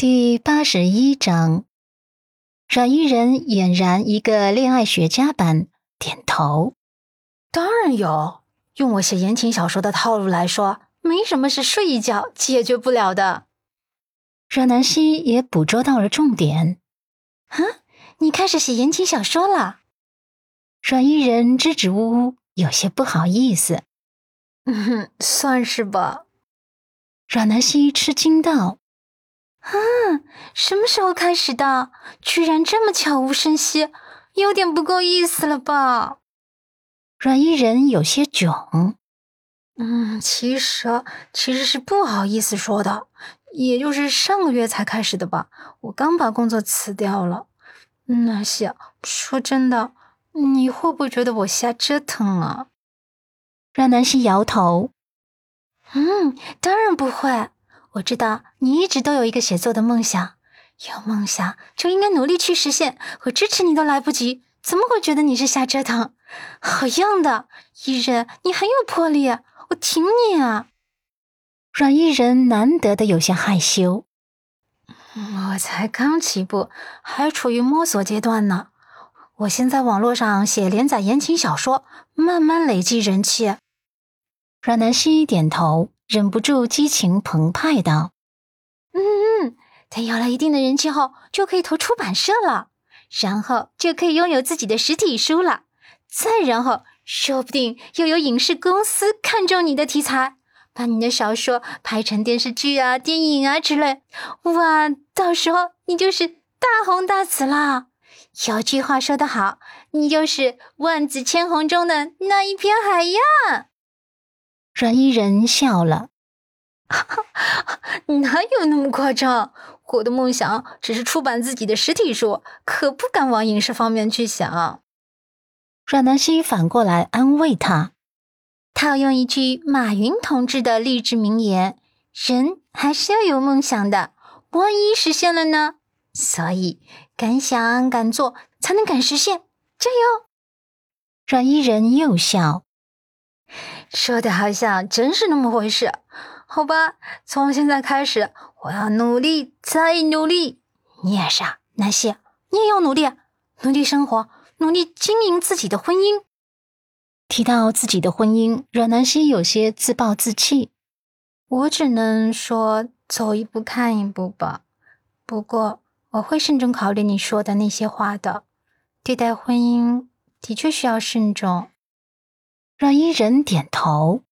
第八十一章，阮依人俨然一个恋爱学家般点头。当然有，用我写言情小说的套路来说，没什么是睡一觉解决不了的。阮南希也捕捉到了重点。啊，你开始写言情小说了？阮依人支支吾吾，有些不好意思。嗯哼，算是吧。阮南希吃惊道。啊，什么时候开始的？居然这么悄无声息，有点不够意思了吧？阮依人有些囧。嗯，其实其实是不好意思说的，也就是上个月才开始的吧。我刚把工作辞掉了。那些说真的，你会不会觉得我瞎折腾啊？阮南希摇头。嗯，当然不会。我知道你一直都有一个写作的梦想，有梦想就应该努力去实现。我支持你都来不及，怎么会觉得你是瞎折腾？好样的，伊人，你很有魄力，我挺你啊！阮伊人难得的有些害羞。我才刚起步，还处于摸索阶段呢。我先在网络上写连载言情小说，慢慢累积人气。阮南希点头。忍不住激情澎湃道：“嗯嗯，等有了一定的人气后，就可以投出版社了，然后就可以拥有自己的实体书了。再然后，说不定又有影视公司看中你的题材，把你的小说拍成电视剧啊、电影啊之类。哇，到时候你就是大红大紫啦！有句话说得好，你就是万紫千红中的那一片海呀。”阮依人笑了，哪有那么夸张？我的梦想只是出版自己的实体书，可不敢往影视方面去想。阮南希反过来安慰他，套用一句马云同志的励志名言：“人还是要有梦想的，万一实现了呢？所以敢想敢做，才能敢实现。加油！”阮依人又笑。说的好像真是那么回事，好吧，从现在开始，我要努力再努力。你也是，啊，南希，你也要努力，努力生活，努力经营自己的婚姻。提到自己的婚姻，阮南希有些自暴自弃。我只能说走一步看一步吧。不过我会慎重考虑你说的那些话的。对待婚姻的确需要慎重。阮依人点头。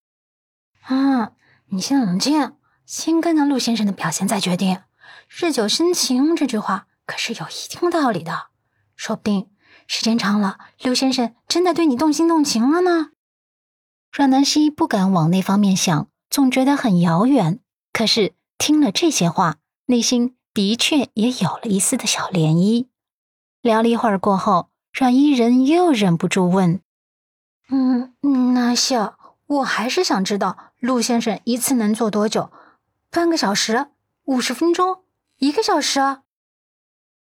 啊，你先冷静，先看看陆先生的表现再决定。日久生情这句话可是有一定道理的，说不定时间长了，陆先生真的对你动心动情了呢。阮南希不敢往那方面想，总觉得很遥远。可是听了这些话，内心的确也有了一丝的小涟漪。聊了一会儿过后，阮依人又忍不住问。嗯，那行，我还是想知道陆先生一次能做多久？半个小时、五十分钟、一个小时？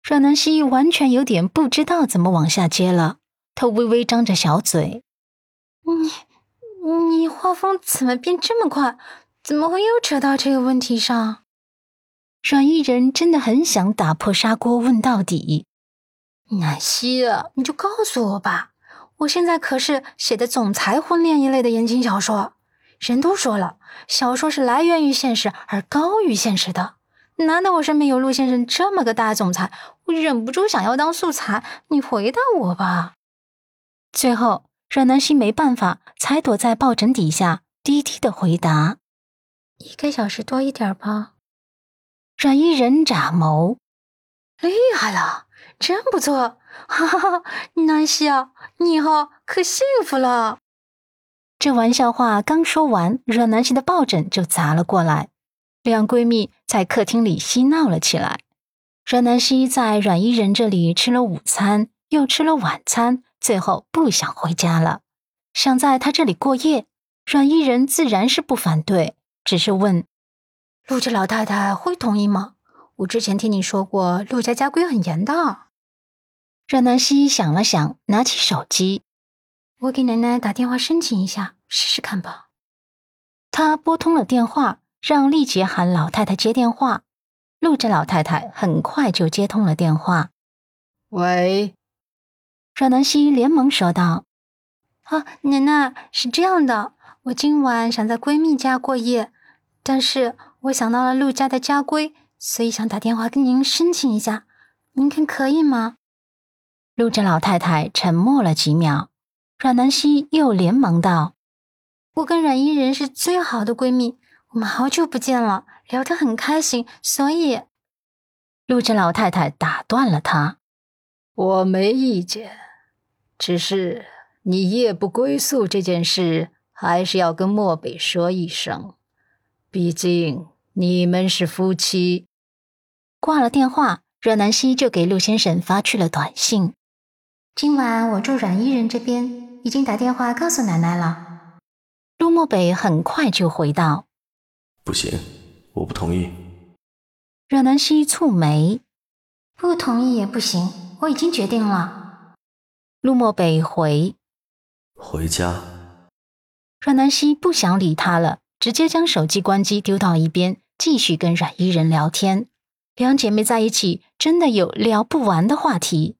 阮南希完全有点不知道怎么往下接了，他微微张着小嘴：“你，你画风怎么变这么快？怎么会又扯到这个问题上？”阮依人真的很想打破砂锅问到底。南希，你就告诉我吧。我现在可是写的总裁婚恋一类的言情小说，人都说了，小说是来源于现实而高于现实的。难得我身边有陆先生这么个大总裁？我忍不住想要当素材。你回答我吧。最后，阮南希没办法，才躲在抱枕底下，低低的回答：“一个小时多一点吧。”阮依人眨眸：“厉害了，真不错。”哈哈哈，南希啊，你以后可幸福了。这玩笑话刚说完，阮南希的抱枕就砸了过来，两闺蜜在客厅里嬉闹了起来。阮南希在阮依人这里吃了午餐，又吃了晚餐，最后不想回家了，想在他这里过夜。阮依人自然是不反对，只是问陆家老太太会同意吗？我之前听你说过，陆家家规很严的。阮南希想了想，拿起手机：“我给奶奶打电话申请一下，试试看吧。”她拨通了电话，让丽姐喊老太太接电话。陆家老太太很快就接通了电话。喂，阮南希连忙说道：“啊，奶奶，是这样的，我今晚想在闺蜜家过夜，但是我想到了陆家的家规，所以想打电话跟您申请一下，您看可以吗？”陆家老太太沉默了几秒，阮南希又连忙道：“我跟阮依人是最好的闺蜜，我们好久不见了。”聊得很开心，所以陆家老太太打断了他：“我没意见，只是你夜不归宿这件事，还是要跟漠北说一声。毕竟你们是夫妻。”挂了电话，阮南希就给陆先生发去了短信：“今晚我住阮依人这边，已经打电话告诉奶奶了。”陆漠北很快就回道：“不行。”我不同意。阮南希蹙眉，不同意也不行，我已经决定了。陆漠北回，回家。阮南希不想理他了，直接将手机关机丢到一边，继续跟阮依人聊天。两姐妹在一起，真的有聊不完的话题。